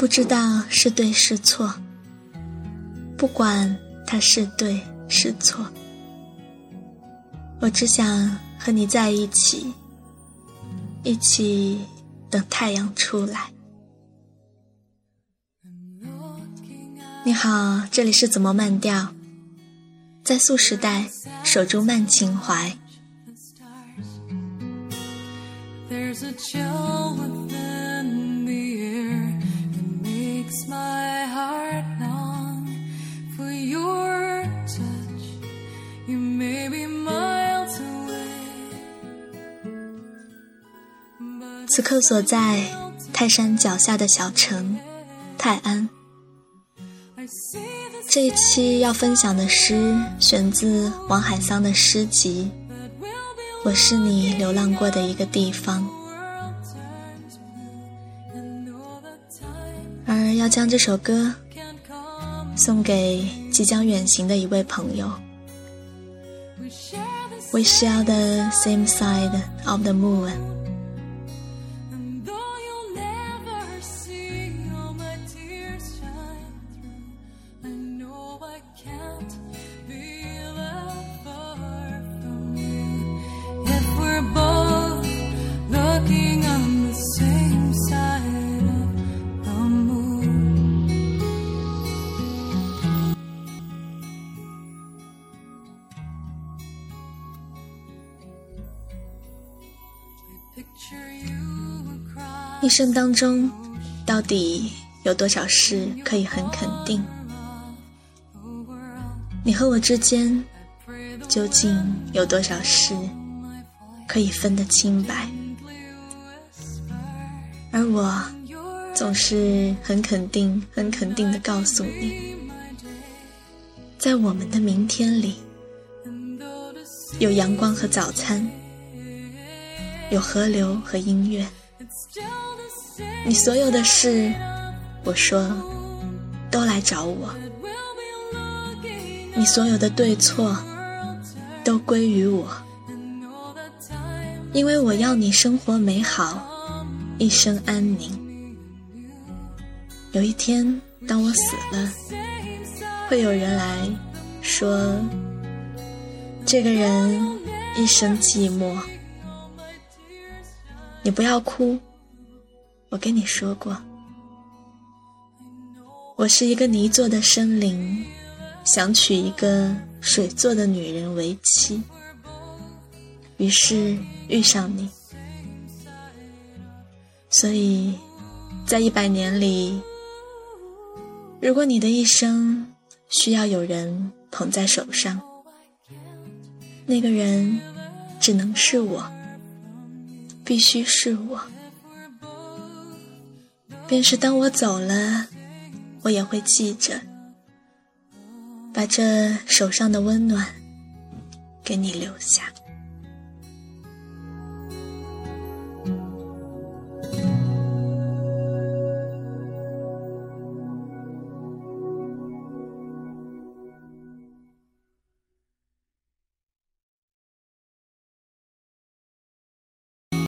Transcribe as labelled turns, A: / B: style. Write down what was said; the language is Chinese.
A: 不知道是对是错，不管它是对是错，我只想和你在一起，一起等太阳出来。你好，这里是怎么慢调？在素时代，守住慢情怀。此刻所在泰山脚下的小城泰安。这一期要分享的诗选自王海桑的诗集《我是你流浪过的一个地方》，而要将这首歌送给即将远行的一位朋友。We share the same side of the moon. 一生当中，到底有多少事可以很肯定？你和我之间，究竟有多少事可以分得清白？而我总是很肯定、很肯定的告诉你，在我们的明天里，有阳光和早餐，有河流和音乐。你所有的事，我说，都来找我。你所有的对错，都归于我。因为我要你生活美好，一生安宁。有一天，当我死了，会有人来说，这个人一生寂寞。你不要哭。我跟你说过，我是一个泥做的生灵，想娶一个水做的女人为妻。于是遇上你，所以在一百年里，如果你的一生需要有人捧在手上，那个人只能是我，必须是我。便是当我走了，我也会记着，把这手上的温暖给你留下。